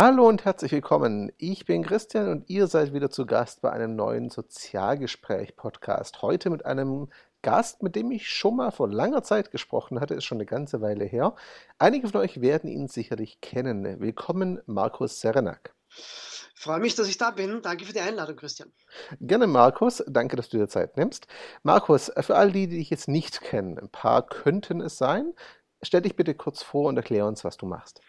Hallo und herzlich willkommen. Ich bin Christian und ihr seid wieder zu Gast bei einem neuen Sozialgespräch-Podcast. Heute mit einem Gast, mit dem ich schon mal vor langer Zeit gesprochen hatte, ist schon eine ganze Weile her. Einige von euch werden ihn sicherlich kennen. Willkommen, Markus Serenak. Ich freue mich, dass ich da bin. Danke für die Einladung, Christian. Gerne, Markus. Danke, dass du dir Zeit nimmst. Markus, für all die, die dich jetzt nicht kennen, ein paar könnten es sein. Stell dich bitte kurz vor und erklär uns, was du machst.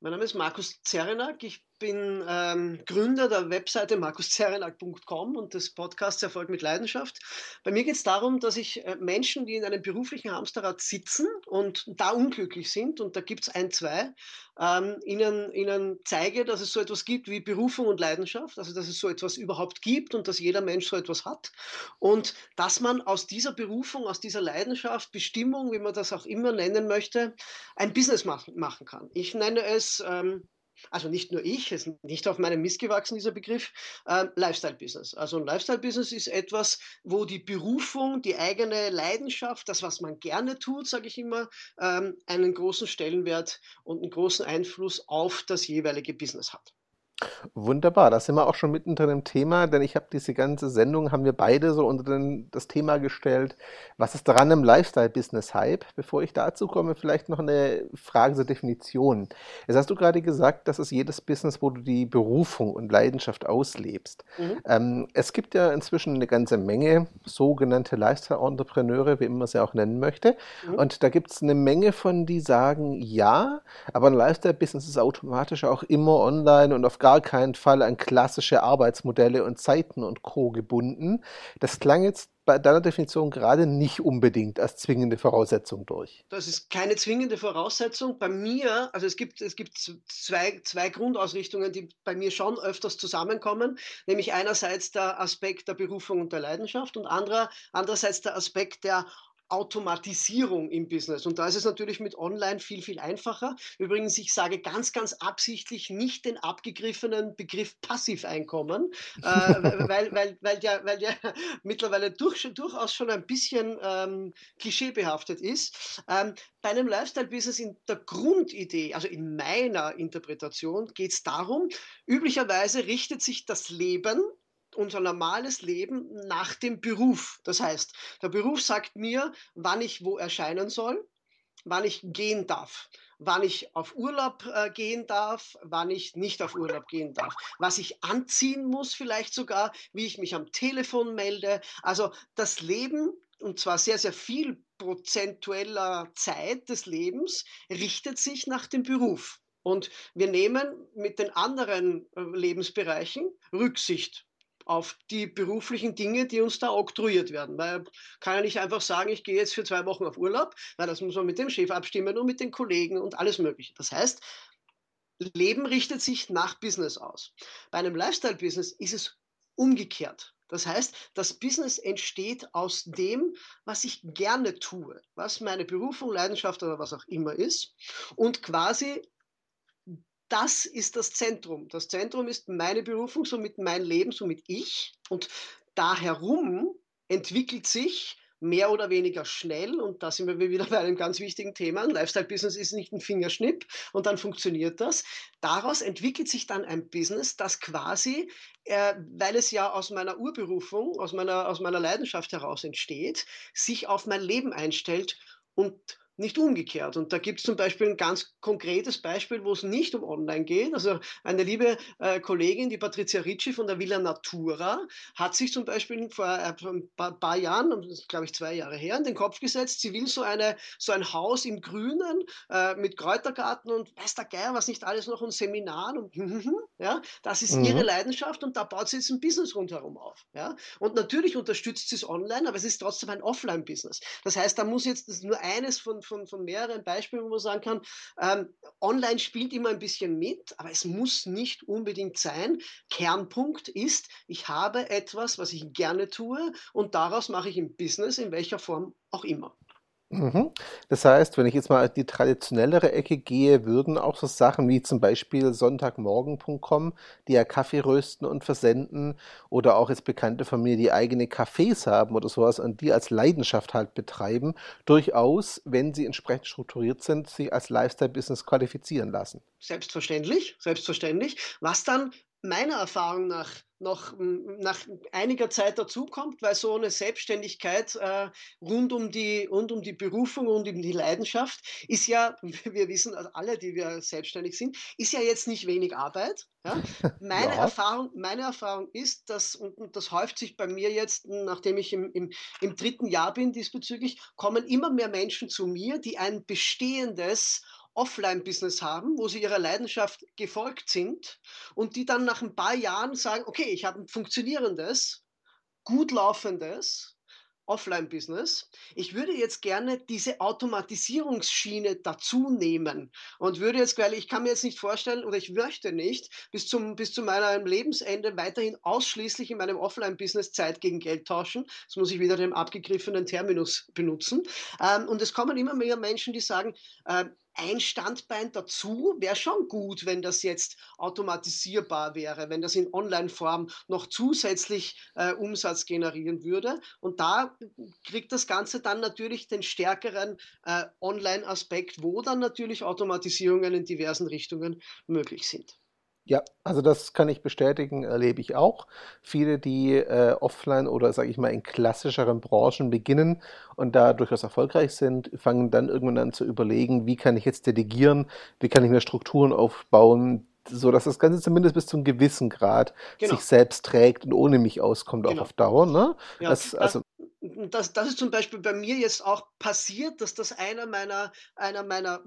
Mein Name ist Markus Zerenak. Ich bin ähm, Gründer der Webseite markuszerenak.com und des Podcasts Erfolg mit Leidenschaft. Bei mir geht es darum, dass ich äh, Menschen, die in einem beruflichen Hamsterrad sitzen und da unglücklich sind, und da gibt es ein, zwei, ähm, ihnen, ihnen zeige, dass es so etwas gibt wie Berufung und Leidenschaft, also dass es so etwas überhaupt gibt und dass jeder Mensch so etwas hat und dass man aus dieser Berufung, aus dieser Leidenschaft, Bestimmung, wie man das auch immer nennen möchte, ein Business machen, machen kann. Ich nenne es ähm, also nicht nur ich, es ist nicht auf meinem Mist gewachsen, dieser Begriff, äh, Lifestyle-Business. Also ein Lifestyle-Business ist etwas, wo die Berufung, die eigene Leidenschaft, das, was man gerne tut, sage ich immer, ähm, einen großen Stellenwert und einen großen Einfluss auf das jeweilige Business hat. Wunderbar, da sind wir auch schon mittendrin im Thema, denn ich habe diese ganze Sendung, haben wir beide so unter den, das Thema gestellt, was ist daran im Lifestyle-Business-Hype? Bevor ich dazu komme, vielleicht noch eine Frage zur Definition. Jetzt hast du gerade gesagt, das ist jedes Business, wo du die Berufung und Leidenschaft auslebst. Mhm. Ähm, es gibt ja inzwischen eine ganze Menge sogenannte Lifestyle-Entrepreneure, wie man sie auch nennen möchte. Mhm. Und da gibt es eine Menge von, die sagen, ja, aber ein Lifestyle-Business ist automatisch auch immer online und auf gar keinen Fall an klassische Arbeitsmodelle und Zeiten und Co. gebunden. Das klang jetzt bei deiner Definition gerade nicht unbedingt als zwingende Voraussetzung durch. Das ist keine zwingende Voraussetzung. Bei mir, also es gibt, es gibt zwei, zwei Grundausrichtungen, die bei mir schon öfters zusammenkommen, nämlich einerseits der Aspekt der Berufung und der Leidenschaft und anderer, andererseits der Aspekt der Automatisierung im Business. Und da ist es natürlich mit Online viel, viel einfacher. Übrigens, ich sage ganz, ganz absichtlich nicht den abgegriffenen Begriff Passiveinkommen, äh, weil, weil, weil, der, weil der mittlerweile durch, durchaus schon ein bisschen ähm, klischeebehaftet ist. Ähm, bei einem Lifestyle-Business in der Grundidee, also in meiner Interpretation, geht es darum, üblicherweise richtet sich das Leben unser normales Leben nach dem Beruf. Das heißt, der Beruf sagt mir, wann ich wo erscheinen soll, wann ich gehen darf, wann ich auf Urlaub äh, gehen darf, wann ich nicht auf Urlaub gehen darf, was ich anziehen muss vielleicht sogar, wie ich mich am Telefon melde. Also das Leben, und zwar sehr, sehr viel prozentueller Zeit des Lebens, richtet sich nach dem Beruf. Und wir nehmen mit den anderen äh, Lebensbereichen Rücksicht auf die beruflichen Dinge, die uns da oktroyiert werden. Weil kann ja nicht einfach sagen, ich gehe jetzt für zwei Wochen auf Urlaub, weil das muss man mit dem Chef abstimmen und mit den Kollegen und alles Mögliche. Das heißt, Leben richtet sich nach Business aus. Bei einem Lifestyle-Business ist es umgekehrt. Das heißt, das Business entsteht aus dem, was ich gerne tue, was meine Berufung, Leidenschaft oder was auch immer ist. Und quasi das ist das Zentrum. Das Zentrum ist meine Berufung, somit mein Leben, somit ich. Und da herum entwickelt sich mehr oder weniger schnell, und da sind wir wieder bei einem ganz wichtigen Thema, ein Lifestyle-Business ist nicht ein Fingerschnipp und dann funktioniert das. Daraus entwickelt sich dann ein Business, das quasi, äh, weil es ja aus meiner Urberufung, aus meiner, aus meiner Leidenschaft heraus entsteht, sich auf mein Leben einstellt und nicht umgekehrt. Und da gibt es zum Beispiel ein ganz konkretes Beispiel, wo es nicht um Online geht. Also eine liebe äh, Kollegin, die Patricia Ricci von der Villa Natura, hat sich zum Beispiel vor äh, ein paar, paar Jahren, glaube ich zwei Jahre her, in den Kopf gesetzt, sie will so, eine, so ein Haus im Grünen äh, mit Kräutergarten und weiß der Geier, was nicht alles noch und Seminaren und ja, das ist mhm. ihre Leidenschaft und da baut sie jetzt ein Business rundherum auf. Ja. Und natürlich unterstützt sie es online, aber es ist trotzdem ein Offline-Business. Das heißt, da muss jetzt nur eines von von, von mehreren Beispielen, wo man sagen kann, ähm, online spielt immer ein bisschen mit, aber es muss nicht unbedingt sein. Kernpunkt ist, ich habe etwas, was ich gerne tue und daraus mache ich ein Business, in welcher Form auch immer. Mhm. Das heißt, wenn ich jetzt mal die traditionellere Ecke gehe, würden auch so Sachen wie zum Beispiel Sonntagmorgen.com, die ja Kaffee rösten und versenden, oder auch jetzt Bekannte von mir, die eigene Cafés haben oder sowas und die als Leidenschaft halt betreiben, durchaus, wenn sie entsprechend strukturiert sind, sich als Lifestyle-Business qualifizieren lassen. Selbstverständlich, selbstverständlich. Was dann meiner Erfahrung nach noch nach einiger Zeit dazukommt, weil so eine Selbstständigkeit äh, rund, um die, rund um die Berufung und um die Leidenschaft ist ja, wir wissen also alle, die wir selbstständig sind, ist ja jetzt nicht wenig Arbeit. Ja? Meine, ja. Erfahrung, meine Erfahrung ist, dass, und das häuft sich bei mir jetzt, nachdem ich im, im, im dritten Jahr bin diesbezüglich, kommen immer mehr Menschen zu mir, die ein bestehendes Offline-Business haben, wo sie ihrer Leidenschaft gefolgt sind und die dann nach ein paar Jahren sagen, okay, ich habe ein funktionierendes, gut laufendes Offline-Business. Ich würde jetzt gerne diese Automatisierungsschiene dazu nehmen und würde jetzt, weil ich kann mir jetzt nicht vorstellen oder ich möchte nicht bis zum bis zu meinem Lebensende weiterhin ausschließlich in meinem Offline-Business Zeit gegen Geld tauschen. Jetzt muss ich wieder den abgegriffenen Terminus benutzen. Ähm, und es kommen immer mehr Menschen, die sagen, äh, ein Standbein dazu wäre schon gut, wenn das jetzt automatisierbar wäre, wenn das in Online-Form noch zusätzlich äh, Umsatz generieren würde. Und da kriegt das Ganze dann natürlich den stärkeren äh, Online-Aspekt, wo dann natürlich Automatisierungen in diversen Richtungen möglich sind. Ja, also das kann ich bestätigen, erlebe ich auch. Viele, die äh, offline oder sage ich mal in klassischeren Branchen beginnen und da durchaus erfolgreich sind, fangen dann irgendwann an zu überlegen, wie kann ich jetzt delegieren, wie kann ich mir Strukturen aufbauen, so dass das Ganze zumindest bis zu einem gewissen Grad genau. sich selbst trägt und ohne mich auskommt, genau. auch auf Dauer. Ne? Ja, das, also, das, das ist zum Beispiel bei mir jetzt auch passiert, dass das einer meiner, einer meiner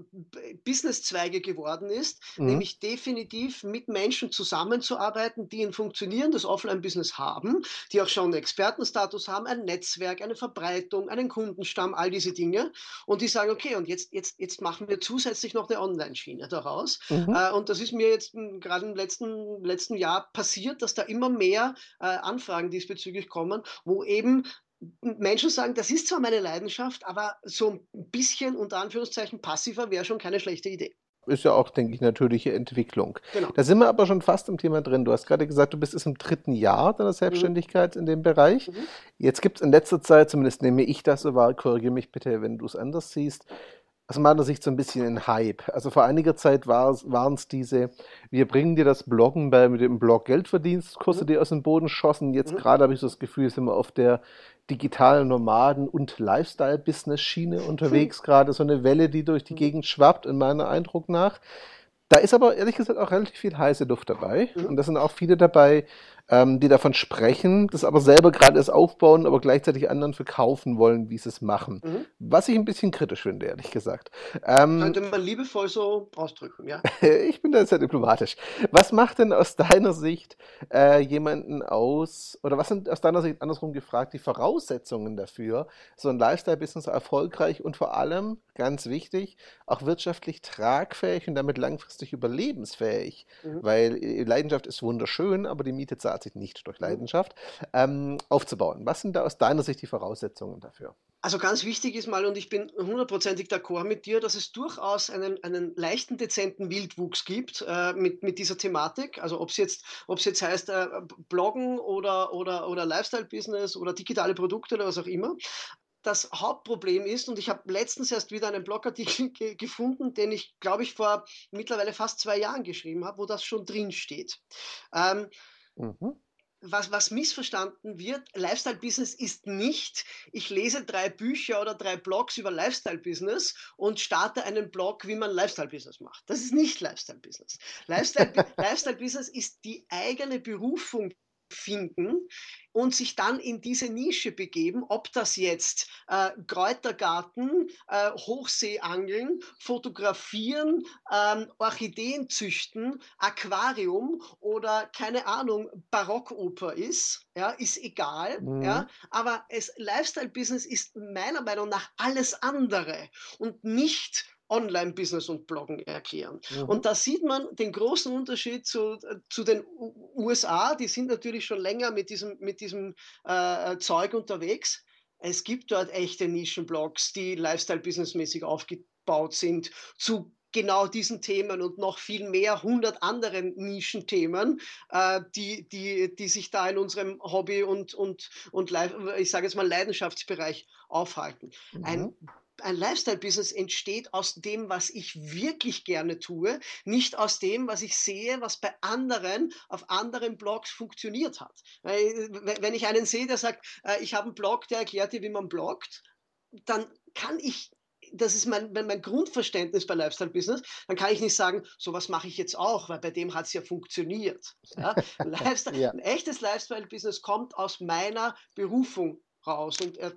Businesszweige geworden ist, mhm. nämlich definitiv mit Menschen zusammenzuarbeiten, die ein funktionierendes Offline-Business haben, die auch schon einen Expertenstatus haben, ein Netzwerk, eine Verbreitung, einen Kundenstamm, all diese Dinge. Und die sagen, okay, und jetzt, jetzt, jetzt machen wir zusätzlich noch eine Online-Schiene daraus. Mhm. Äh, und das ist mir jetzt gerade im letzten, letzten Jahr passiert, dass da immer mehr äh, Anfragen diesbezüglich kommen, wo eben Menschen sagen, das ist zwar meine Leidenschaft, aber so ein bisschen unter Anführungszeichen passiver wäre schon keine schlechte Idee. Ist ja auch, denke ich, natürliche Entwicklung. Genau. Da sind wir aber schon fast im Thema drin. Du hast gerade gesagt, du bist jetzt im dritten Jahr deiner mhm. Selbstständigkeit mhm. in dem Bereich. Mhm. Jetzt gibt es in letzter Zeit, zumindest nehme ich das so wahr, korrigiere mich bitte, wenn du es anders siehst, aus meiner Sicht so ein bisschen ein Hype. Also vor einiger Zeit waren es diese, wir bringen dir das Bloggen bei mit dem Blog Geldverdienstkurs, mhm. die aus dem Boden schossen. Jetzt mhm. gerade habe ich so das Gefühl, sind wir auf der digitalen Nomaden- und Lifestyle-Business-Schiene unterwegs, gerade so eine Welle, die durch die mhm. Gegend schwappt, in meinem Eindruck nach. Da ist aber ehrlich gesagt auch relativ viel heiße Luft dabei. Mhm. Und da sind auch viele dabei, ähm, die davon sprechen, das aber selber gerade erst aufbauen, aber gleichzeitig anderen verkaufen wollen, wie sie es machen. Mhm. Was ich ein bisschen kritisch finde, ehrlich gesagt. Ähm, Könnte man liebevoll so ausdrücken, ja? ich bin da sehr diplomatisch. Was macht denn aus deiner Sicht äh, jemanden aus, oder was sind aus deiner Sicht andersrum gefragt, die Voraussetzungen dafür, so ein Lifestyle-Business erfolgreich und vor allem, ganz wichtig, auch wirtschaftlich tragfähig und damit langfristig überlebensfähig? Mhm. Weil äh, Leidenschaft ist wunderschön, aber die Miete zahlt sich nicht durch. Leidenschaft, ähm, aufzubauen. Was sind da aus deiner Sicht die Voraussetzungen dafür? Also ganz wichtig ist mal, und ich bin hundertprozentig d'accord mit dir, dass es durchaus einen, einen leichten, dezenten Wildwuchs gibt äh, mit, mit dieser Thematik. Also ob es jetzt, jetzt heißt äh, Bloggen oder, oder, oder Lifestyle-Business oder digitale Produkte oder was auch immer. Das Hauptproblem ist, und ich habe letztens erst wieder einen Blogartikel ge gefunden, den ich, glaube ich, vor mittlerweile fast zwei Jahren geschrieben habe, wo das schon drin steht. Ähm, Mhm. Was, was, missverstanden wird, Lifestyle-Business ist nicht, ich lese drei Bücher oder drei Blogs über Lifestyle-Business und starte einen Blog, wie man Lifestyle-Business macht. Das ist nicht Lifestyle-Business. Lifestyle-Business Lifestyle ist die eigene Berufung finden und sich dann in diese Nische begeben, ob das jetzt äh, Kräutergarten, äh, Hochseeangeln, Fotografieren, ähm, Orchideen züchten, Aquarium oder keine Ahnung, Barockoper ist, ja, ist egal, mhm. ja, aber es Lifestyle-Business ist meiner Meinung nach alles andere und nicht Online-Business und Bloggen erklären. Mhm. Und da sieht man den großen Unterschied zu, zu den USA, die sind natürlich schon länger mit diesem, mit diesem äh, Zeug unterwegs. es gibt dort echte Nischenblogs, die Lifestyle-Business-mäßig aufgebaut sind, zu genau diesen Themen und noch viel mehr, hundert anderen Nischenthemen, äh, die, die, die sich da in unserem Hobby und, und, und ich sage jetzt mal Leidenschaftsbereich aufhalten. Mhm. Ein ein Lifestyle-Business entsteht aus dem, was ich wirklich gerne tue, nicht aus dem, was ich sehe, was bei anderen auf anderen Blogs funktioniert hat. Wenn ich einen sehe, der sagt, äh, ich habe einen Blog, der erklärt dir, wie man bloggt, dann kann ich das ist mein, mein Grundverständnis bei Lifestyle Business, dann kann ich nicht sagen, sowas mache ich jetzt auch, weil bei dem hat es ja funktioniert. Ja? Lifestyle, ja. Ein echtes Lifestyle Business kommt aus meiner Berufung raus. Und er,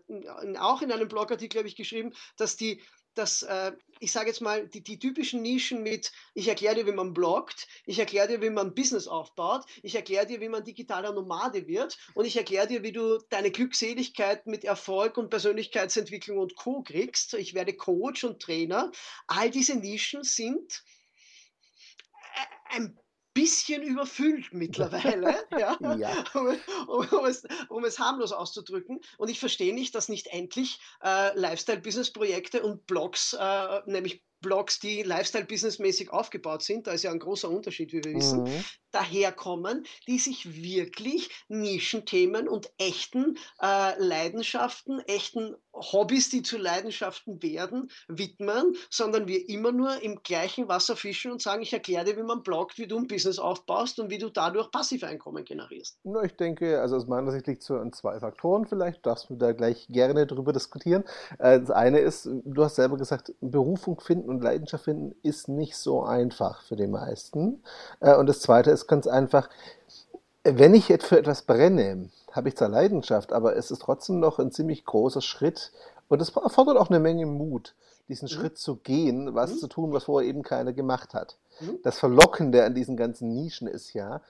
auch in einem Blogartikel habe ich geschrieben, dass die, dass, äh, ich sage jetzt mal, die, die typischen Nischen mit, ich erkläre dir, wie man bloggt, ich erkläre dir, wie man Business aufbaut, ich erkläre dir, wie man digitaler Nomade wird und ich erkläre dir, wie du deine Glückseligkeit mit Erfolg und Persönlichkeitsentwicklung und Co. kriegst. Ich werde Coach und Trainer. All diese Nischen sind äh, ein bisschen überfüllt mittlerweile, ja, ja. Um, um, um, es, um, es, harmlos auszudrücken. Und ich verstehe nicht, dass nicht endlich äh, Lifestyle-Business-Projekte und Blogs, äh, nämlich Blogs, die Lifestyle-Business-mäßig aufgebaut sind, da ist ja ein großer Unterschied, wie wir wissen, mhm. daherkommen, die sich wirklich Nischenthemen und echten äh, Leidenschaften, echten Hobbys, die zu Leidenschaften werden, widmen, sondern wir immer nur im gleichen Wasser fischen und sagen, ich erkläre dir, wie man bloggt, wie du ein Business aufbaust und wie du dadurch Passiveinkommen generierst. Na, ich denke, also aus meiner Sicht liegt es so an zwei Faktoren vielleicht, darfst du da gleich gerne drüber diskutieren. Äh, das eine ist, du hast selber gesagt, Berufung finden und Leidenschaft finden ist nicht so einfach für die meisten. Äh, und das zweite ist ganz einfach, wenn ich jetzt für etwas brenne, habe ich zwar Leidenschaft, aber es ist trotzdem noch ein ziemlich großer Schritt und es erfordert auch eine Menge Mut, diesen mhm. Schritt zu gehen, was mhm. zu tun, was vorher eben keiner gemacht hat. Mhm. Das Verlockende an diesen ganzen Nischen ist ja,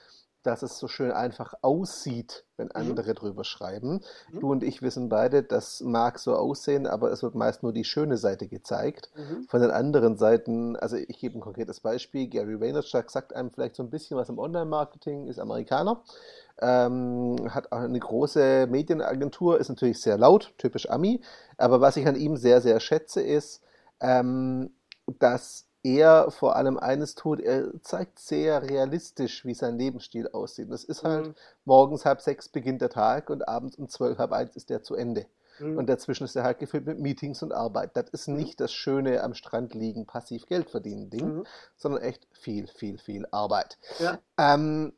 dass es so schön einfach aussieht, wenn mhm. andere mhm. drüber schreiben. Mhm. Du und ich wissen beide, das mag so aussehen, aber es wird meist nur die schöne Seite gezeigt. Mhm. Von den anderen Seiten, also ich gebe ein konkretes Beispiel, Gary Vaynerchuk sagt einem vielleicht so ein bisschen was im Online-Marketing, ist Amerikaner, ähm, hat auch eine große Medienagentur, ist natürlich sehr laut, typisch Ami, aber was ich an ihm sehr, sehr schätze, ist, ähm, dass er vor allem eines tut, er zeigt sehr realistisch, wie sein Lebensstil aussieht. Das ist halt, mhm. morgens halb sechs beginnt der Tag und abends um zwölf, halb eins ist der zu Ende. Mhm. Und dazwischen ist er halt gefüllt mit Meetings und Arbeit. Das ist mhm. nicht das schöne am Strand liegen, passiv Geld verdienen Ding, mhm. sondern echt viel, viel, viel Arbeit. Ja. Ähm,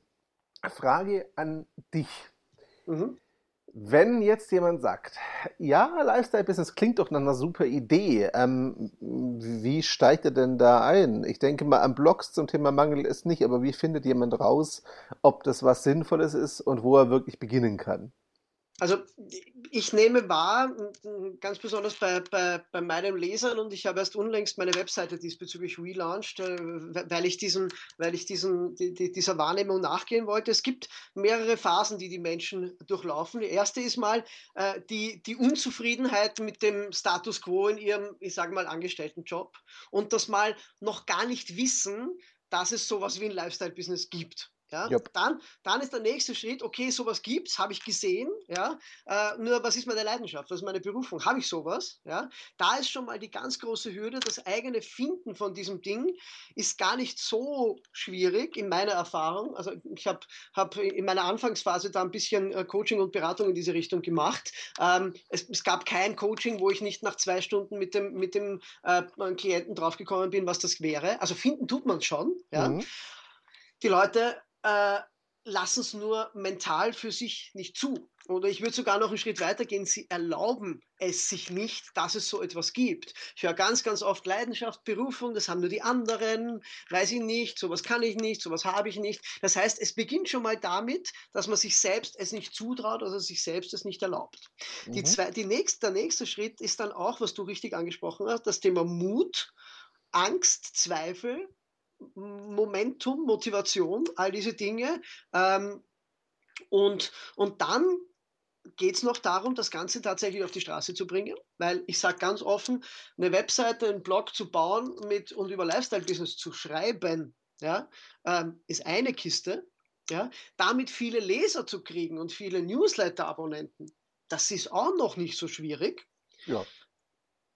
Frage an dich. Mhm. Wenn jetzt jemand sagt, ja, Lifestyle-Business klingt doch nach einer super Idee, ähm, wie steigt er denn da ein? Ich denke mal, am Blogs zum Thema Mangel ist nicht, aber wie findet jemand raus, ob das was Sinnvolles ist und wo er wirklich beginnen kann? Also ich nehme wahr, ganz besonders bei, bei, bei meinen Lesern, und ich habe erst unlängst meine Webseite diesbezüglich relaunched, äh, weil ich, diesen, weil ich diesen, die, die, dieser Wahrnehmung nachgehen wollte. Es gibt mehrere Phasen, die die Menschen durchlaufen. Die erste ist mal äh, die, die Unzufriedenheit mit dem Status quo in ihrem, ich sage mal, Angestelltenjob und das mal noch gar nicht wissen, dass es sowas wie ein Lifestyle-Business gibt. Ja, yep. dann, dann ist der nächste Schritt, okay, sowas gibt's, habe ich gesehen, ja, äh, nur was ist meine Leidenschaft, was ist meine Berufung, habe ich sowas, ja, da ist schon mal die ganz große Hürde, das eigene Finden von diesem Ding ist gar nicht so schwierig in meiner Erfahrung, also ich habe hab in meiner Anfangsphase da ein bisschen äh, Coaching und Beratung in diese Richtung gemacht, ähm, es, es, gab kein Coaching, wo ich nicht nach zwei Stunden mit dem, mit dem äh, Klienten draufgekommen bin, was das wäre, also finden tut man schon, ja, mhm. die Leute äh, lassen es nur mental für sich nicht zu. Oder ich würde sogar noch einen Schritt weiter gehen, sie erlauben es sich nicht, dass es so etwas gibt. Ich höre ganz, ganz oft Leidenschaft, Berufung, das haben nur die anderen, weiß ich nicht, sowas kann ich nicht, sowas habe ich nicht. Das heißt, es beginnt schon mal damit, dass man sich selbst es nicht zutraut oder sich selbst es nicht erlaubt. Mhm. Die zwei, die nächste, der nächste Schritt ist dann auch, was du richtig angesprochen hast, das Thema Mut, Angst, Zweifel, Momentum, Motivation, all diese Dinge. Ähm, und, und dann geht es noch darum, das Ganze tatsächlich auf die Straße zu bringen, weil ich sage ganz offen, eine Webseite, einen Blog zu bauen mit, und über Lifestyle-Business zu schreiben, ja, ähm, ist eine Kiste. Ja, damit viele Leser zu kriegen und viele Newsletter-Abonnenten, das ist auch noch nicht so schwierig. Ja.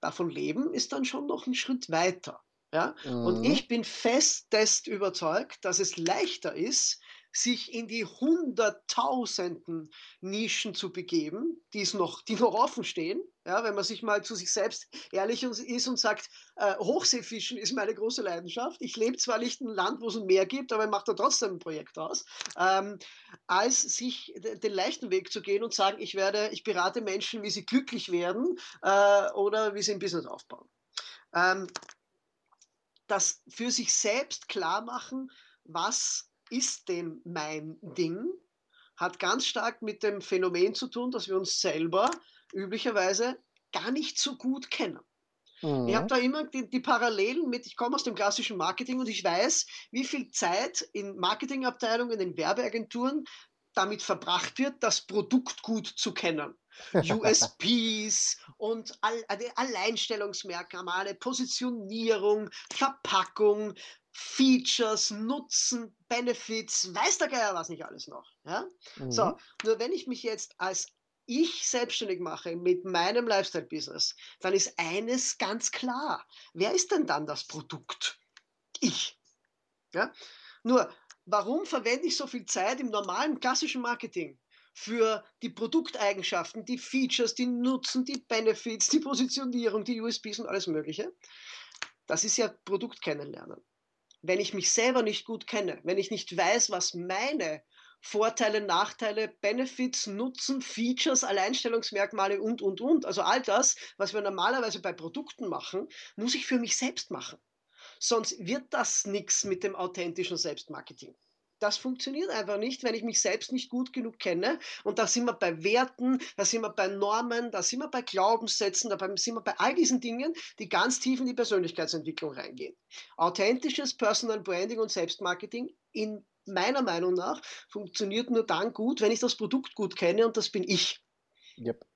Davon leben ist dann schon noch ein Schritt weiter. Ja? Und Mhm. ich bin festest überzeugt, dass es leichter ist, sich in die hunderttausenden Nischen zu begeben, die es noch, die noch offen stehen. Ja, wenn man sich mal zu sich selbst ehrlich ist und sagt, äh, Hochseefischen ist meine große Leidenschaft. Ich lebe zwar nicht in einem Land, wo es ein Meer gibt, aber ich mache da trotzdem ein Projekt aus, ähm, als sich den leichten Weg zu gehen und sagen, ich werde, ich berate Menschen, wie sie glücklich werden äh, oder wie sie ein Business aufbauen. Ähm, das für sich selbst klar machen, was ist denn mein Ding, hat ganz stark mit dem Phänomen zu tun, dass wir uns selber üblicherweise gar nicht so gut kennen. Mhm. Ich habe da immer die, die, Parallelen mit, ich komme aus dem klassischen Marketing und ich weiß, wie viel Zeit in Marketingabteilungen, in Werbeagenturen damit verbracht wird, das Produkt gut zu kennen. USPs und Alleinstellungsmerkmale, Positionierung, Verpackung, Features, Nutzen, Benefits, weiß der Geier was nicht alles noch. Ja? Mhm. So, nur wenn ich mich jetzt als ich selbstständig mache mit meinem Lifestyle-Business, dann ist eines ganz klar. Wer ist denn dann das Produkt? Ich. Ja? Nur, warum verwende ich so viel Zeit im normalen klassischen Marketing? für die Produkteigenschaften, die Features, die Nutzen, die Benefits, die Positionierung, die USPs und alles Mögliche. Das ist ja Produkt kennenlernen. Wenn ich mich selber nicht gut kenne, wenn ich nicht weiß, was meine Vorteile, Nachteile, Benefits, Nutzen, Features, Alleinstellungsmerkmale und, und, und, also all das, was wir normalerweise bei Produkten machen, muss ich für mich selbst machen. Sonst wird das nichts mit dem authentischen Selbstmarketing. Das funktioniert einfach nicht, wenn ich mich selbst nicht gut genug kenne. Und da sind wir bei Werten, da sind wir bei Normen, da sind wir bei Glaubenssätzen, da sind wir bei all diesen Dingen, die ganz tief in die Persönlichkeitsentwicklung reingehen. Authentisches Personal Branding und Selbstmarketing in meiner Meinung nach funktioniert nur dann gut, wenn ich das Produkt gut kenne und das bin ich. Yep.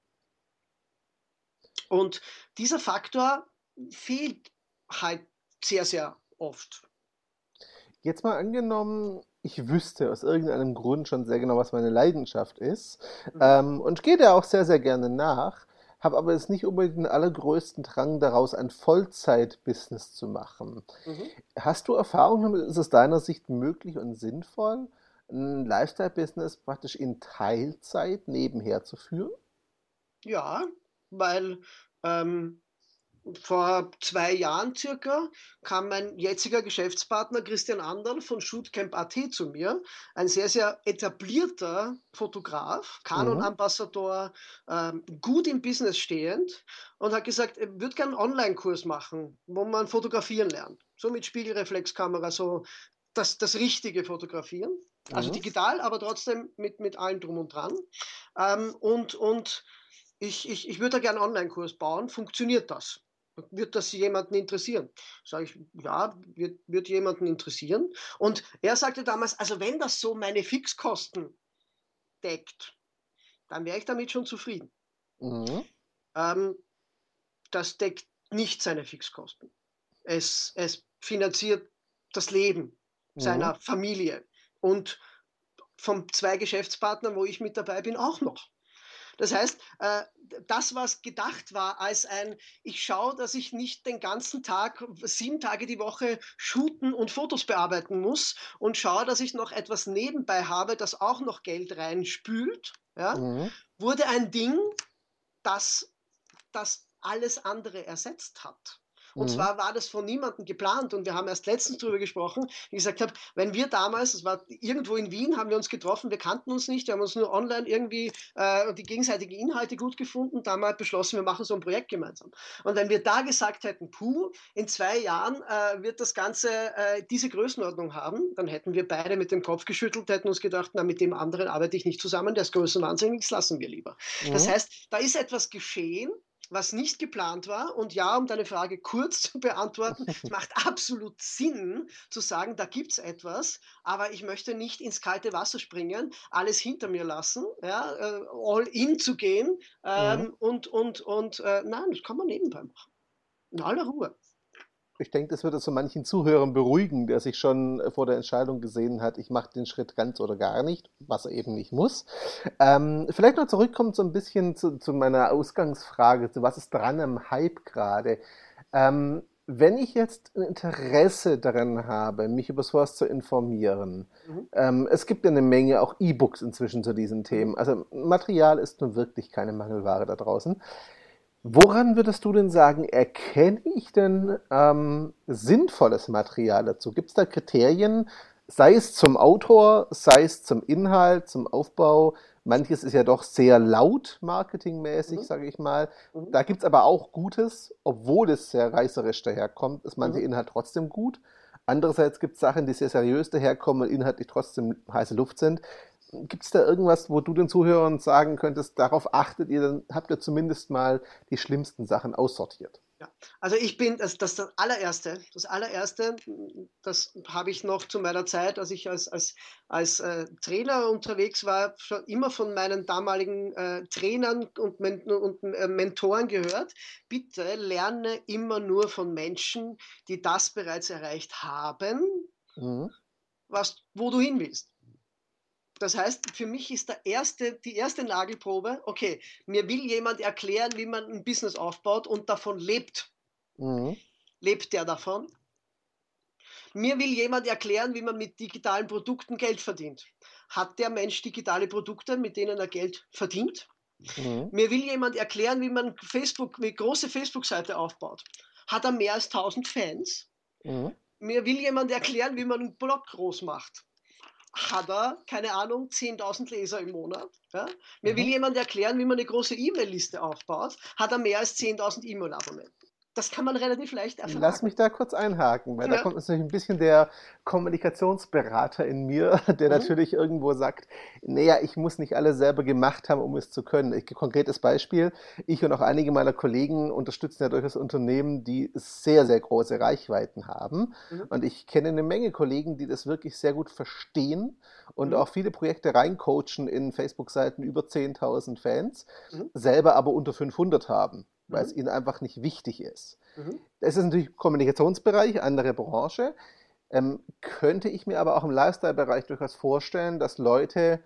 Und dieser Faktor fehlt halt sehr, sehr oft. Jetzt mal angenommen, ich wüsste aus irgendeinem Grund schon sehr genau, was meine Leidenschaft ist. Mhm. Ähm, und gehe der auch sehr, sehr gerne nach, habe aber jetzt nicht unbedingt den allergrößten Drang daraus, ein Vollzeit-Business zu machen. Mhm. Hast du Erfahrung damit? Ist es deiner Sicht möglich und sinnvoll, ein Lifestyle-Business praktisch in Teilzeit nebenher zu führen? Ja, weil ähm, vor zwei Jahren circa kam mein jetziger Geschäftspartner Christian Anderl von Shootcamp.at zu mir, ein sehr, sehr etablierter Fotograf, Canon-Ambassador, ähm, gut im Business stehend und hat gesagt, er würde gerne einen Online-Kurs machen, wo man fotografieren lernt. So mit Spiegelreflexkamera, so das, das richtige Fotografieren. Also mhm. digital, aber trotzdem mit, mit allem drum und dran. Ähm, und und ich, ich, ich würde da gerne einen Online-Kurs bauen. Funktioniert das? Wird das jemanden interessieren? Sage ich, ja, wird, wird jemanden interessieren. Und er sagte damals, also wenn das so meine Fixkosten deckt, dann wäre ich damit schon zufrieden. Mhm. Ähm, das deckt nicht seine Fixkosten. Es, es finanziert das Leben mhm. seiner Familie und von zwei Geschäftspartnern, wo ich mit dabei bin, auch noch. Das heißt, äh, das, was gedacht war als ein, ich schaue, dass ich nicht den ganzen Tag, sieben Tage die Woche shooten und Fotos bearbeiten muss und schaue, dass ich noch etwas nebenbei habe, das auch noch Geld reinspült, ja, mhm. wurde ein Ding, das, das alles andere ersetzt hat. Und mhm. zwar war das von niemandem geplant und wir haben erst letztens darüber gesprochen, wie ich gesagt habe, wenn wir damals, das war irgendwo in Wien, haben wir uns getroffen, wir kannten uns nicht, wir haben uns nur online irgendwie äh, die gegenseitigen Inhalte gut gefunden, damals beschlossen, wir machen so ein Projekt gemeinsam. Und wenn wir da gesagt hätten, puh, in zwei Jahren äh, wird das Ganze äh, diese Größenordnung haben, dann hätten wir beide mit dem Kopf geschüttelt, hätten uns gedacht, na, mit dem anderen arbeite ich nicht zusammen, der ist größenwahnsinnig, das lassen wir lieber. Mhm. Das heißt, da ist etwas geschehen, was nicht geplant war. Und ja, um deine Frage kurz zu beantworten, es macht absolut Sinn zu sagen, da gibt es etwas, aber ich möchte nicht ins kalte Wasser springen, alles hinter mir lassen, ja, äh, all in zu gehen ähm, mhm. und, und, und äh, nein, das kann man nebenbei machen. In aller Ruhe. Ich denke, das würde so manchen Zuhörern beruhigen, der sich schon vor der Entscheidung gesehen hat, ich mache den Schritt ganz oder gar nicht, was er eben nicht muss. Ähm, vielleicht noch zurückkommen so ein bisschen zu, zu, meiner Ausgangsfrage, zu was ist dran am Hype gerade. Ähm, wenn ich jetzt ein Interesse daran habe, mich über sowas zu informieren, mhm. ähm, es gibt ja eine Menge auch E-Books inzwischen zu diesen Themen. Also Material ist nun wirklich keine Mangelware da draußen. Woran würdest du denn sagen, erkenne ich denn ähm, sinnvolles Material dazu? Gibt es da Kriterien, sei es zum Autor, sei es zum Inhalt, zum Aufbau? Manches ist ja doch sehr laut marketingmäßig, mhm. sage ich mal. Mhm. Da gibt es aber auch Gutes, obwohl es sehr reißerisch daherkommt, ist manche mhm. Inhalt trotzdem gut. Andererseits gibt es Sachen, die sehr seriös daherkommen und inhaltlich trotzdem heiße Luft sind. Gibt es da irgendwas, wo du den Zuhörern sagen könntest, darauf achtet ihr, dann habt ihr zumindest mal die schlimmsten Sachen aussortiert? Ja, also ich bin, das, das, das allererste, das allererste, das habe ich noch zu meiner Zeit, als ich als, als, als äh, Trainer unterwegs war, schon immer von meinen damaligen äh, Trainern und, Men und äh, Mentoren gehört. Bitte lerne immer nur von Menschen, die das bereits erreicht haben, mhm. was, wo du hin willst. Das heißt, für mich ist der erste, die erste Nagelprobe, okay, mir will jemand erklären, wie man ein Business aufbaut und davon lebt. Mhm. Lebt der davon? Mir will jemand erklären, wie man mit digitalen Produkten Geld verdient. Hat der Mensch digitale Produkte, mit denen er Geld verdient? Mhm. Mir will jemand erklären, wie man Facebook, eine große Facebook-Seite aufbaut. Hat er mehr als 1000 Fans? Mhm. Mir will jemand erklären, wie man einen Blog groß macht hat er, keine Ahnung, 10.000 Leser im Monat. Ja? Mir mhm. will jemand erklären, wie man eine große E-Mail-Liste aufbaut, hat er mehr als 10.000 E-Mail-Abonnenten das kann man relativ leicht erfahren. Lass mich da kurz einhaken, weil ja. da kommt natürlich ein bisschen der Kommunikationsberater in mir, der mhm. natürlich irgendwo sagt, naja, ich muss nicht alles selber gemacht haben, um es zu können. Ich, konkretes Beispiel, ich und auch einige meiner Kollegen unterstützen ja durchaus Unternehmen, die sehr, sehr große Reichweiten haben. Mhm. Und ich kenne eine Menge Kollegen, die das wirklich sehr gut verstehen und mhm. auch viele Projekte reincoachen in Facebook-Seiten über 10.000 Fans, mhm. selber aber unter 500 haben weil es ihnen einfach nicht wichtig ist. Mhm. Das ist natürlich Kommunikationsbereich, andere Branche. Ähm, könnte ich mir aber auch im Lifestyle-Bereich durchaus vorstellen, dass Leute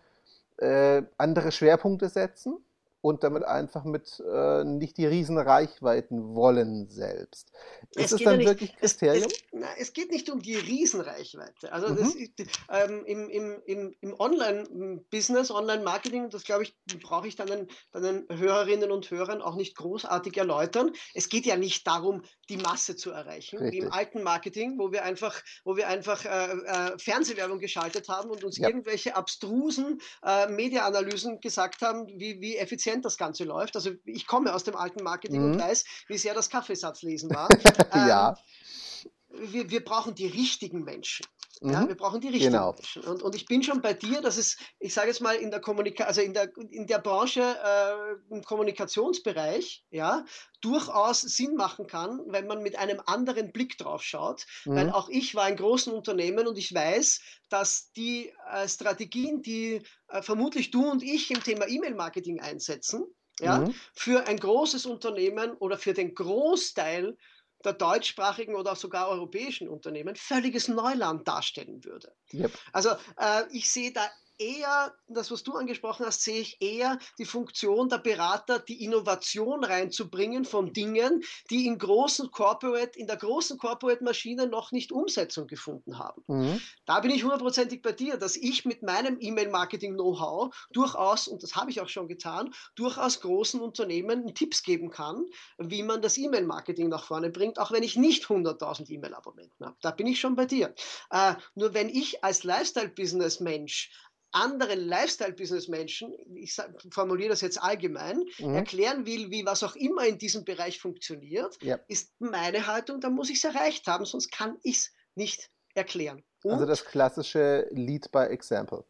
äh, andere Schwerpunkte setzen und damit einfach mit äh, nicht die Riesenreichweiten wollen selbst. Ist es, es dann ja wirklich Kriterium? Es, es, na, es, geht nicht um die Riesenreichweite. Also mhm. das, ähm, im, im, im, im Online-Business, Online-Marketing, das glaube ich, brauche ich dann den, Hörerinnen und Hörern auch nicht großartig erläutern. Es geht ja nicht darum, die Masse zu erreichen, Richtig. wie im alten Marketing, wo wir einfach, wo wir einfach äh, äh, Fernsehwerbung geschaltet haben und uns ja. irgendwelche abstrusen äh, Media-Analysen gesagt haben, wie, wie effizient effizient das Ganze läuft. Also ich komme aus dem alten Marketing mhm. und weiß, wie sehr das Kaffeesatzlesen war. ja. Ähm, wir, wir brauchen die richtigen Menschen. Ja, mhm. wir brauchen die richtigen genau. Menschen. Und, und ich bin schon bei dir, dass es, ich sage jetzt mal, in der Kommunikation, also in der, in der Branche, äh, im Kommunikationsbereich, ja, durchaus Sinn machen kann, wenn man mit einem anderen Blick drauf schaut. Mhm. Weil auch ich war in großen Unternehmen und ich weiß, dass die äh, Strategien, die äh, vermutlich du und ich im Thema E-Mail-Marketing einsetzen, ja, mhm. für ein großes Unternehmen oder für den Großteil der deutschsprachigen oder sogar europäischen Unternehmen völliges Neuland darstellen würde. Yep. Also äh, ich sehe da eher, das was du angesprochen hast, sehe ich eher die Funktion der Berater, die Innovation reinzubringen von Dingen, die in großen Corporate, in der großen Corporate-Maschine noch nicht Umsetzung gefunden haben. Mhm. Da bin ich hundertprozentig bei dir, dass ich mit meinem E-Mail-Marketing-Know-how durchaus, und das habe ich auch schon getan, durchaus großen Unternehmen Tipps geben kann, wie man das E-Mail-Marketing nach vorne bringt, auch wenn ich nicht 100.000 E-Mail-Abonnenten habe. Da bin ich schon bei dir. Äh, nur wenn ich als Lifestyle-Business-Mensch anderen Lifestyle-Business-Menschen, ich formuliere das jetzt allgemein, mhm. erklären will, wie was auch immer in diesem Bereich funktioniert, ja. ist meine Haltung, da muss ich es erreicht haben, sonst kann ich es nicht erklären. Und, also das klassische Lead by Example.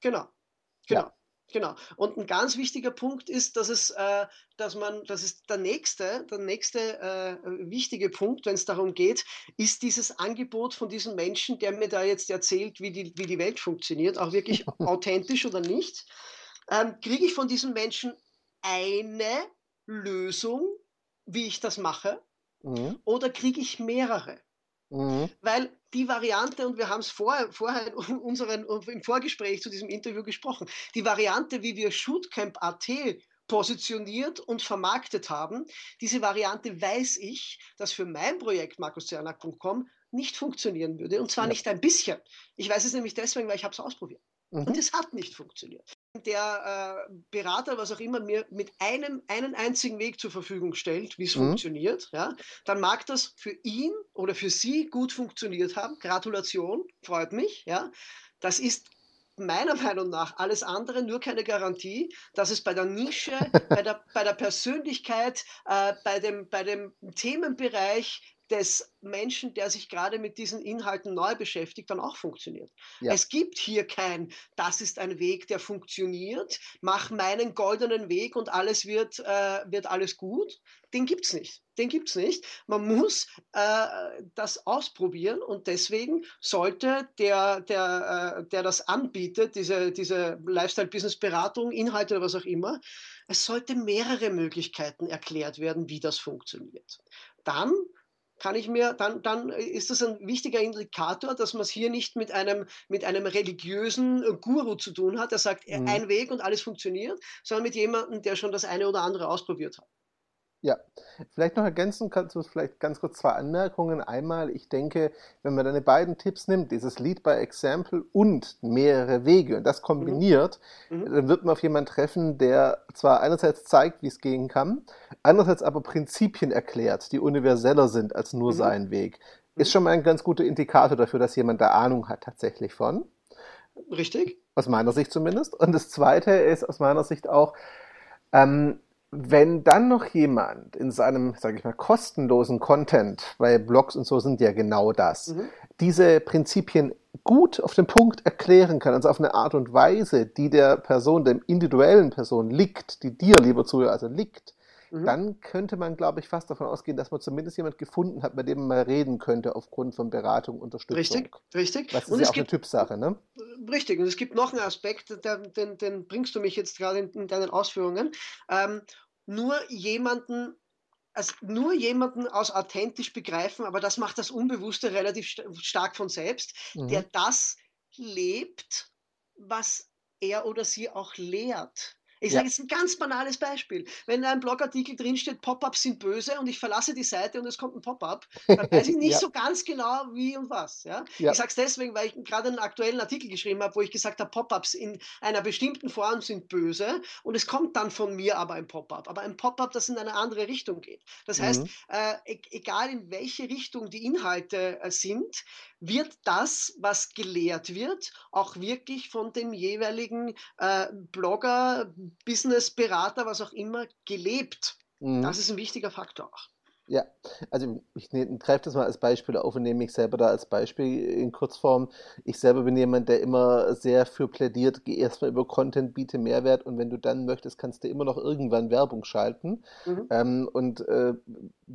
Genau. Genau. Ja. Genau. Und ein ganz wichtiger Punkt ist, dass es, äh, dass man, das ist der nächste, der nächste äh, wichtige Punkt, wenn es darum geht, ist dieses Angebot von diesem Menschen, der mir da jetzt erzählt, wie die, wie die Welt funktioniert, auch wirklich authentisch oder nicht? Ähm, Kriege ich von diesem Menschen eine Lösung, wie ich das mache? Mhm. Oder kriege ich mehrere? Mhm. Weil die Variante, und wir haben es vorher, vorher in unseren, im Vorgespräch zu diesem Interview gesprochen, die Variante, wie wir Shootcamp.at positioniert und vermarktet haben, diese Variante weiß ich, dass für mein Projekt markuszernack.com nicht funktionieren würde. Und zwar ja. nicht ein bisschen. Ich weiß es nämlich deswegen, weil ich habe es ausprobiert. Mhm. Und es hat nicht funktioniert. Der äh, Berater, was auch immer, mir mit einem einen einzigen Weg zur Verfügung stellt, wie es mhm. funktioniert, ja, dann mag das für ihn oder für sie gut funktioniert haben. Gratulation, freut mich. Ja. Das ist meiner Meinung nach alles andere, nur keine Garantie, dass es bei der Nische, bei, der, bei der Persönlichkeit, äh, bei, dem, bei dem Themenbereich des Menschen, der sich gerade mit diesen Inhalten neu beschäftigt, dann auch funktioniert. Ja. Es gibt hier kein, das ist ein Weg, der funktioniert, mach meinen goldenen Weg und alles wird, äh, wird alles gut. Den gibt es nicht. Den gibt es nicht. Man muss äh, das ausprobieren und deswegen sollte der, der, äh, der das anbietet, diese, diese Lifestyle-Business-Beratung, Inhalte oder was auch immer, es sollte mehrere Möglichkeiten erklärt werden, wie das funktioniert. Dann kann ich mir, dann, dann ist das ein wichtiger Indikator, dass man es hier nicht mit einem, mit einem religiösen Guru zu tun hat, der sagt, mhm. ein Weg und alles funktioniert, sondern mit jemandem, der schon das eine oder andere ausprobiert hat. Ja, vielleicht noch ergänzen kannst du vielleicht ganz kurz zwei Anmerkungen. Einmal, ich denke, wenn man deine beiden Tipps nimmt, dieses Lead by Example und mehrere Wege und das kombiniert, mhm. dann wird man auf jemanden treffen, der zwar einerseits zeigt, wie es gehen kann, andererseits aber Prinzipien erklärt, die universeller sind als nur mhm. sein Weg. Ist mhm. schon mal ein ganz guter Indikator dafür, dass jemand da Ahnung hat tatsächlich von. Richtig. Aus meiner Sicht zumindest. Und das Zweite ist aus meiner Sicht auch, ähm, wenn dann noch jemand in seinem, sage ich mal, kostenlosen Content, weil Blogs und so sind ja genau das, mhm. diese Prinzipien gut auf den Punkt erklären kann, also auf eine Art und Weise, die der Person, der individuellen Person liegt, die dir, lieber Zuhörer, also liegt, mhm. dann könnte man, glaube ich, fast davon ausgehen, dass man zumindest jemand gefunden hat, mit dem man mal reden könnte aufgrund von Beratung, Unterstützung. Richtig, richtig. Das ist und ja auch gibt, eine Typsache, ne? Richtig, und es gibt noch einen Aspekt, den, den, den bringst du mich jetzt gerade in, in deinen Ausführungen. Ähm, nur jemanden also nur jemanden aus authentisch begreifen, aber das macht das Unbewusste relativ st stark von selbst, mhm. der das lebt, was er oder sie auch lehrt. Ich sage ja. jetzt ein ganz banales Beispiel. Wenn in einem Blogartikel drinsteht, Pop-ups sind böse und ich verlasse die Seite und es kommt ein Pop-up, dann weiß ich nicht ja. so ganz genau, wie und was. Ja? Ich sage es deswegen, weil ich gerade einen aktuellen Artikel geschrieben habe, wo ich gesagt habe, Pop-ups in einer bestimmten Form sind böse und es kommt dann von mir aber ein Pop-up. Aber ein Pop-up, das in eine andere Richtung geht. Das heißt, mhm. äh, e-, egal in welche Richtung die Inhalte äh, sind, wird das, was gelehrt wird, auch wirklich von dem jeweiligen äh, Blogger, Businessberater, was auch immer, gelebt. Mhm. Das ist ein wichtiger Faktor auch. Ja, also ich ne, greife das mal als Beispiel auf und nehme mich selber da als Beispiel in Kurzform. Ich selber bin jemand, der immer sehr für plädiert, geh erstmal über Content, biete Mehrwert und wenn du dann möchtest, kannst du immer noch irgendwann Werbung schalten. Mhm. Ähm, und äh,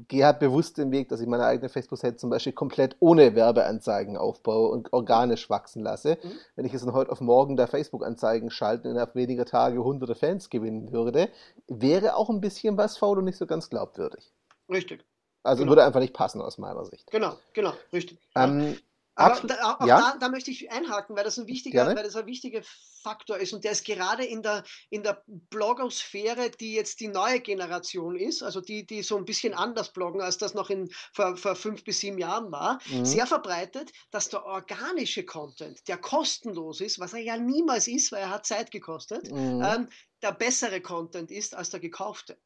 gehe halt bewusst den Weg, dass ich meine eigene Facebook-Seite zum Beispiel komplett ohne Werbeanzeigen aufbaue und organisch wachsen lasse. Mhm. Wenn ich jetzt von heute auf morgen da Facebook-Anzeigen schalten und innerhalb weniger Tage hunderte Fans gewinnen würde, wäre auch ein bisschen was faul und nicht so ganz glaubwürdig. Richtig. Also genau. würde einfach nicht passen aus meiner Sicht. Genau, genau, richtig. Ähm, aber da, auch ja? da, da, möchte ich einhaken, weil das ein wichtiger, weil das ein wichtiger Faktor ist und der ist gerade in der, in der Blogosphäre, die jetzt die neue Generation ist, also die, die so ein bisschen anders bloggen, als das noch in, vor, vor fünf bis sieben Jahren war, mhm. sehr verbreitet, dass der organische Content, der kostenlos ist, was er ja niemals ist, weil er hat Zeit gekostet, mhm. ähm, der bessere Content ist als der gekaufte.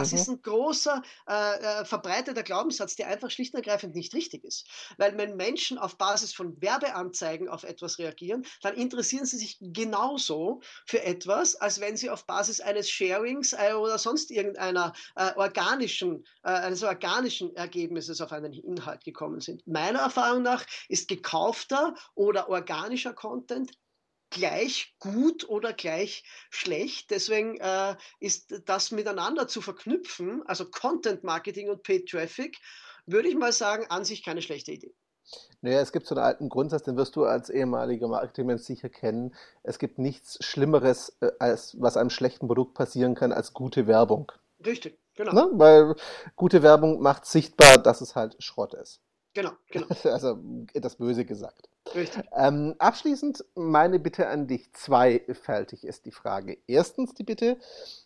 Das mhm. ist ein großer, äh, äh, verbreiteter Glaubenssatz, der einfach schlicht und ergreifend nicht richtig ist. Weil wenn Menschen auf Basis von Werbeanzeigen auf etwas reagieren, dann interessieren sie sich genauso für etwas, als wenn sie auf Basis eines Sharings äh, oder sonst irgendeiner äh, organischen, äh, eines organischen Ergebnisses auf einen Inhalt gekommen sind. Meiner Erfahrung nach ist gekaufter oder organischer Content gleich gut oder gleich schlecht. Deswegen äh, ist das miteinander zu verknüpfen, also Content Marketing und Paid Traffic, würde ich mal sagen, an sich keine schlechte Idee. Naja, es gibt so einen alten Grundsatz, den wirst du als ehemaliger Marketingmensch sicher kennen. Es gibt nichts Schlimmeres, äh, als was einem schlechten Produkt passieren kann, als gute Werbung. Richtig, genau. Ne? Weil gute Werbung macht sichtbar, dass es halt Schrott ist. Genau, genau. Also etwas böse gesagt. Richtig. Ähm, abschließend meine Bitte an dich. Zweifältig ist die Frage. Erstens die Bitte,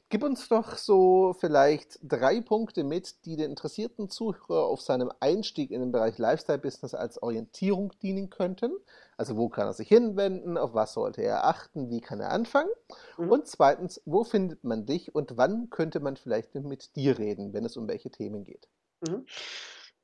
gib uns doch so vielleicht drei Punkte mit, die den interessierten Zuhörer auf seinem Einstieg in den Bereich Lifestyle-Business als Orientierung dienen könnten. Also wo kann er sich hinwenden, auf was sollte er achten, wie kann er anfangen? Mhm. Und zweitens, wo findet man dich und wann könnte man vielleicht mit dir reden, wenn es um welche Themen geht? Mhm.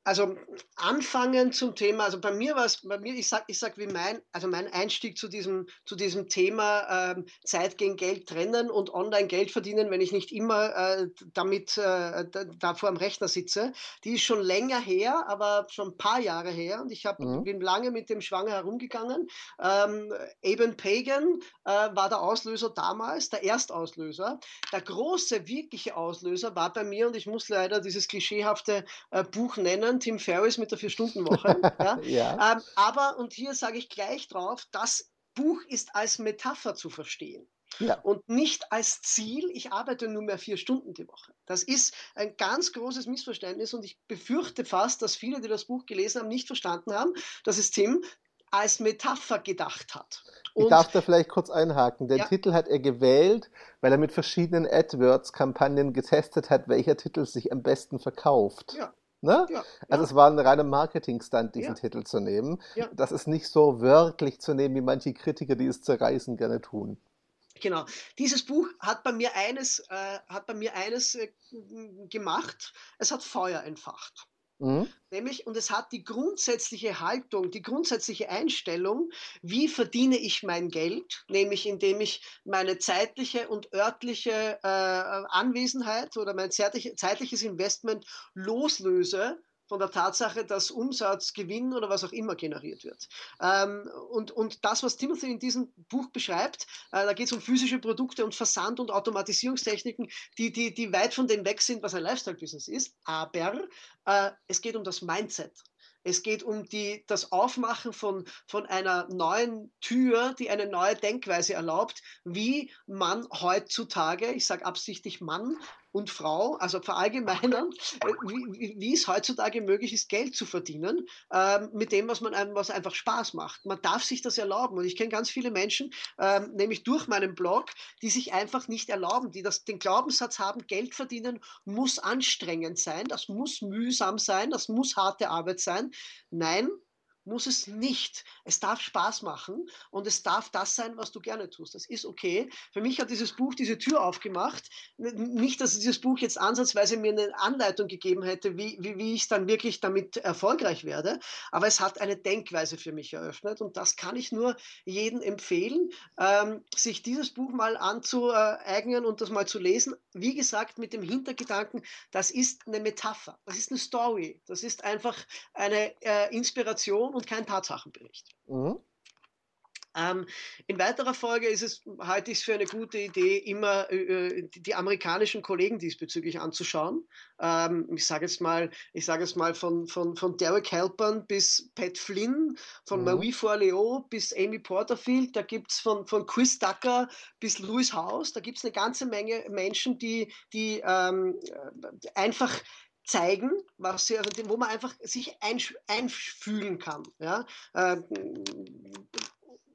Also anfangen zum Thema, also bei mir war es, bei mir, ich sag, ich sag, wie mein, also mein Einstieg zu diesem, zu diesem Thema ähm, Zeit gegen Geld trennen und online Geld verdienen, wenn ich nicht immer äh, damit äh, da, da vor dem Rechner sitze, die ist schon länger her, aber schon ein paar Jahre her und ich hab, Mhm. bin lange mit dem Schwanger herumgegangen. Ähm, Eben Pagan äh, war der Auslöser damals, der Erstauslöser. Der große, wirkliche Auslöser war bei mir, und ich muss leider dieses klischeehafte äh, Buch nennen, Tim Ferriss mit der Vier-Stunden-Woche. ja. Ja. ähm, aber, und hier sage ich gleich drauf, das Buch ist als Metapher zu verstehen Ja. und nicht als Ziel, ich arbeite nur mehr vier Stunden die Woche. Das ist ein ganz großes Missverständnis und ich befürchte fast, dass viele, die das Buch gelesen haben, nicht verstanden haben, dass es Tim als Metapher gedacht hat. Ich Und darf da vielleicht kurz einhaken. Den Ja. Titel hat er gewählt, weil er mit verschiedenen AdWords-Kampagnen getestet hat, welcher Titel sich am besten verkauft. Ja. Ne? ja, Also ja, es war ein reiner Marketing-Stunt, diesen Ja. Titel zu nehmen. Das ist nicht so wörtlich zu nehmen, wie manche Kritiker, die es zerreißen, gerne tun. Genau. Dieses Buch hat bei mir eines, äh, hat bei mir eines äh, gemacht. Es hat Feuer entfacht. Mhm. Nämlich, und es hat die grundsätzliche Haltung, die grundsätzliche Einstellung, wie verdiene ich mein Geld, nämlich indem ich meine zeitliche und örtliche äh, Anwesenheit oder mein zeitliche, zeitliches Investment loslöse von der Tatsache, dass Umsatz, Gewinn oder was auch immer generiert wird. Ähm, und, und das, was Timothy in diesem Buch beschreibt, äh, da geht es um physische Produkte und Versand- und Automatisierungstechniken, die, die, die weit von dem weg sind, was ein Lifestyle-Business ist. Aber äh, es geht um das Mindset. Es geht um die, das Aufmachen von, von einer neuen Tür, die eine neue Denkweise erlaubt, wie man heutzutage, ich sage absichtlich Mann und Frau, also verallgemeinern, äh, wie, wie, wie es heutzutage möglich ist, Geld zu verdienen ähm, mit dem, was man einem, was einfach Spaß macht. Man darf sich das erlauben. Und ich kenne ganz viele Menschen, ähm, nämlich durch meinen Blog, die sich einfach nicht erlauben, die das, den Glaubenssatz haben, Geld verdienen muss anstrengend sein, das muss mühsam sein, das muss harte Arbeit sein. Nein, muss es nicht. Es darf Spaß machen und es darf das sein, was du gerne tust. Das ist okay. Für mich hat dieses Buch diese Tür aufgemacht. Nicht, dass dieses Buch jetzt ansatzweise mir eine Anleitung gegeben hätte, wie, wie, wie ich dann wirklich damit erfolgreich werde, aber es hat eine Denkweise für mich eröffnet und das kann ich nur jedem empfehlen, ähm, sich dieses Buch mal anzueignen und das mal zu lesen. Wie gesagt, mit dem Hintergedanken, das ist eine Metapher, das ist eine Story, das ist einfach eine äh, Inspiration und kein Tatsachenbericht. Mhm. Ähm, in weiterer Folge ist es, halte ich es für eine gute Idee, immer äh, die, die, amerikanischen Kollegen diesbezüglich anzuschauen. Ähm, ich sage jetzt mal, ich sage jetzt mal von, von, von Derek Halpern bis Pat Flynn, von mhm. Marie Forleo bis Amy Porterfield, da gibt es von, von Chris Ducker bis Louis House, da gibt es eine ganze Menge Menschen, die, die ähm, einfach zeigen, was sie, also wo man einfach sich einfühlen kann. Ja?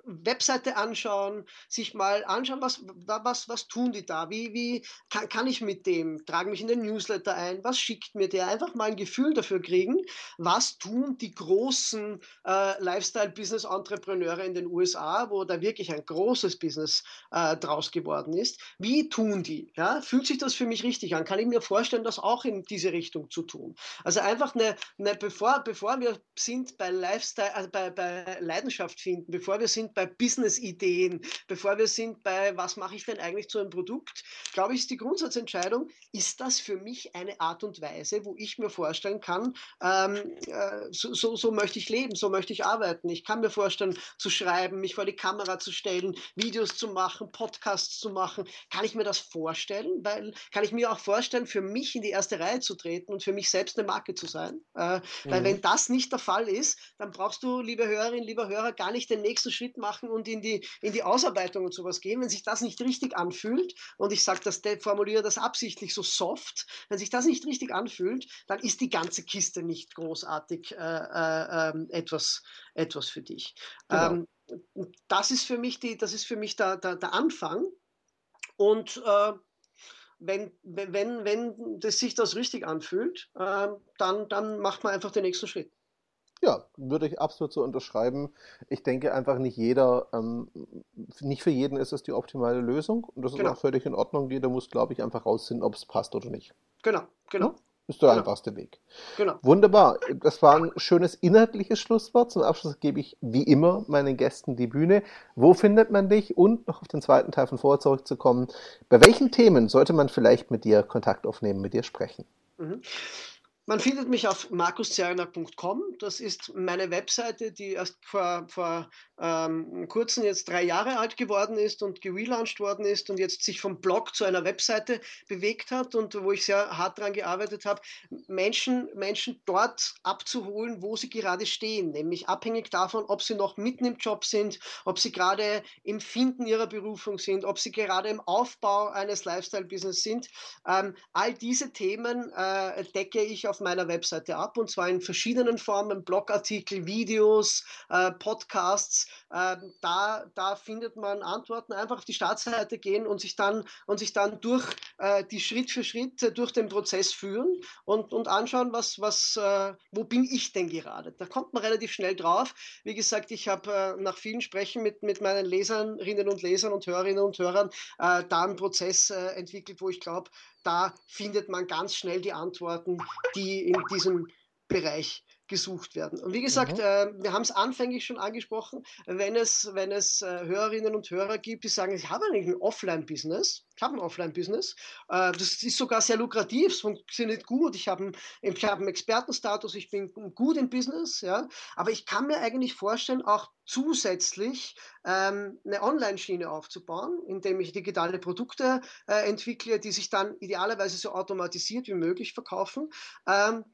Webseite anschauen, sich mal anschauen, was, was, was tun die da, wie, wie kann, kann ich mit dem, trage mich in den Newsletter ein, was schickt mir der, einfach mal ein Gefühl dafür kriegen, was tun die großen äh, Lifestyle-Business-Entrepreneure in den USA, wo da wirklich ein großes Business äh, draus geworden ist, wie tun die, ja, fühlt sich das für mich richtig an, kann ich mir vorstellen, das auch in diese Richtung zu tun. Also einfach eine, eine bevor, bevor wir sind bei Lifestyle, also bei, bei Leidenschaft finden, bevor wir sind bei Business-Ideen, bevor wir sind bei, was mache ich denn eigentlich zu einem Produkt, glaube ich, ist die Grundsatzentscheidung, ist das für mich eine Art und Weise, wo ich mir vorstellen kann, ähm, äh, so, so, so möchte ich leben, so möchte ich arbeiten. Ich kann mir vorstellen, zu schreiben, mich vor die Kamera zu stellen, Videos zu machen, Podcasts zu machen. Kann ich mir das vorstellen? Weil kann ich mir auch vorstellen, für mich in die erste Reihe zu treten und für mich selbst eine Marke zu sein? Äh, mhm. Weil wenn das nicht der Fall ist, dann brauchst du, liebe Hörerinnen, lieber Hörer, gar nicht den nächsten Schritt machen und in die, in die Ausarbeitung und sowas gehen, wenn sich das nicht richtig anfühlt, und ich sage das, formuliere das absichtlich so soft, wenn sich das nicht richtig anfühlt, dann ist die ganze Kiste nicht großartig äh, äh, ähm, etwas, etwas für dich. Genau. Ähm, das ist für mich, die, das ist für mich der, der, der Anfang. Und äh, wenn, wenn, wenn das sich das richtig anfühlt, äh, dann, dann macht man einfach den nächsten Schritt. Ja, würde ich absolut so unterschreiben. Ich denke einfach nicht jeder, ähm, nicht für jeden ist es die optimale Lösung und das ist genau. auch völlig in Ordnung. Jeder muss, glaube ich, einfach rausfinden, ob es passt oder nicht. Genau, genau. Ja? ist der genau. einfachste Weg. Genau. Wunderbar. Das war ein schönes inhaltliches Schlusswort. Zum Abschluss gebe ich wie immer meinen Gästen die Bühne. Wo findet man dich? Und noch auf den zweiten Teil von vorher zurückzukommen. Bei welchen Themen sollte man vielleicht mit dir Kontakt aufnehmen, mit dir sprechen? Mhm. Man findet mich auf markuszerner.com. Das ist meine Webseite, die erst vor, vor ähm, kurzem jetzt drei Jahre alt geworden ist und gelauncht worden ist und jetzt sich vom Blog zu einer Webseite bewegt hat und wo ich sehr hart daran gearbeitet habe, Menschen, Menschen dort abzuholen, wo sie gerade stehen, nämlich abhängig davon, ob sie noch mitten im Job sind, ob sie gerade im Finden ihrer Berufung sind, ob sie gerade im Aufbau eines Lifestyle-Business sind. Ähm, all diese Themen äh, decke ich auf meiner Webseite ab und zwar in verschiedenen Formen, Blogartikel, Videos, äh, Podcasts, ähm, da, da findet man Antworten. Einfach auf die Startseite gehen und sich dann, und sich dann durch äh, die Schritt für Schritt äh, durch den Prozess führen und, und anschauen, was, was, äh, wo bin ich denn gerade. Da kommt man relativ schnell drauf. Wie gesagt, ich habe äh, nach vielen Sprechen mit, mit meinen Leserinnen und Lesern und Hörerinnen und Hörern äh, da einen Prozess äh, entwickelt, wo ich glaube, da findet man ganz schnell die Antworten, die in diesem Bereich gesucht werden. Und wie gesagt, mhm. äh, wir haben es anfänglich schon angesprochen, wenn es, wenn es äh, Hörerinnen und Hörer gibt, die sagen, ich habe eigentlich ein Offline-Business, ich habe ein Offline-Business, äh, das ist sogar sehr lukrativ, es funktioniert gut, ich habe einen, hab einen Expertenstatus, ich bin gut im Business, ja, aber ich kann mir eigentlich vorstellen, auch zusätzlich ähm, eine Online-Schiene aufzubauen, indem ich digitale Produkte äh, entwickle, die sich dann idealerweise so automatisiert wie möglich verkaufen. Ähm,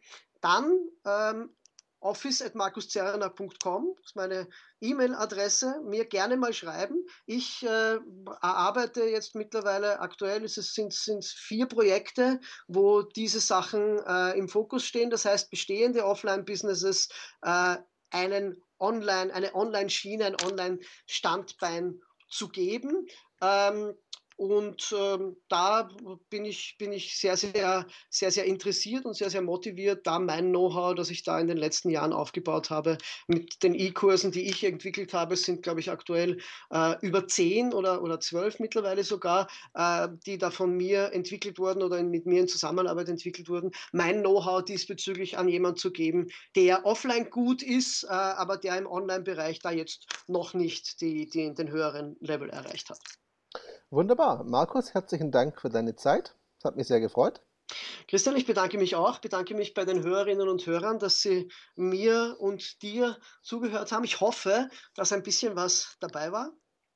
dann ähm, office.markuszerner.com, ist meine E-Mail-Adresse, mir gerne mal schreiben. Ich äh, arbeite jetzt mittlerweile, aktuell ist es, sind es vier Projekte, wo diese Sachen äh, im Fokus stehen. Das heißt, bestehende Offline-Businesses äh, einen Online, eine Online-Schiene, ein Online-Standbein zu geben. Ähm, und ähm, da bin ich, bin ich sehr, sehr, sehr, sehr interessiert und sehr, sehr motiviert, da mein Know-how, das ich da in den letzten Jahren aufgebaut habe, mit den E-Kursen, die ich entwickelt habe, sind, glaube ich, aktuell äh, über zehn oder, oder zwölf mittlerweile sogar, äh, die da von mir entwickelt wurden oder mit mir in Zusammenarbeit entwickelt wurden, mein Know-how diesbezüglich an jemanden zu geben, der offline gut ist, äh, aber der im Online-Bereich da jetzt noch nicht die, die, den höheren Level erreicht hat. Wunderbar. Markus, herzlichen Dank für deine Zeit. Es hat mich sehr gefreut. Christian, ich bedanke mich auch, bedanke mich bei den Hörerinnen und Hörern, dass sie mir und dir zugehört haben. Ich hoffe, dass ein bisschen was dabei war.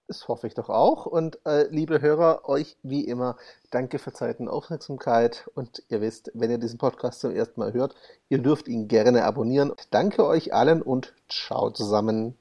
Das hoffe ich doch auch. Und äh, liebe Hörer, euch wie immer danke für Zeit und Aufmerksamkeit. Und ihr wisst, wenn ihr diesen Podcast zum ersten Mal hört, ihr dürft ihn gerne abonnieren. Danke euch allen und ciao zusammen.